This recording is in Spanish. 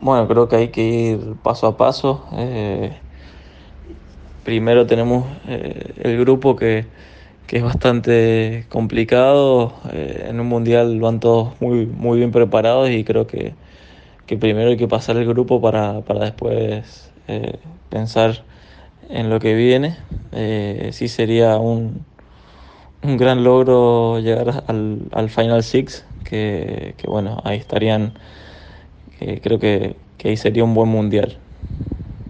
Bueno, creo que hay que ir paso a paso. Eh, primero tenemos eh, el grupo que, que, es bastante complicado. Eh, en un mundial van todos muy, muy bien preparados y creo que, que primero hay que pasar el grupo para, para después eh, pensar en lo que viene. Sí sería un, un gran logro llegar al, al Final Six, que, que bueno, ahí estarían creo que, que ahí sería un buen mundial.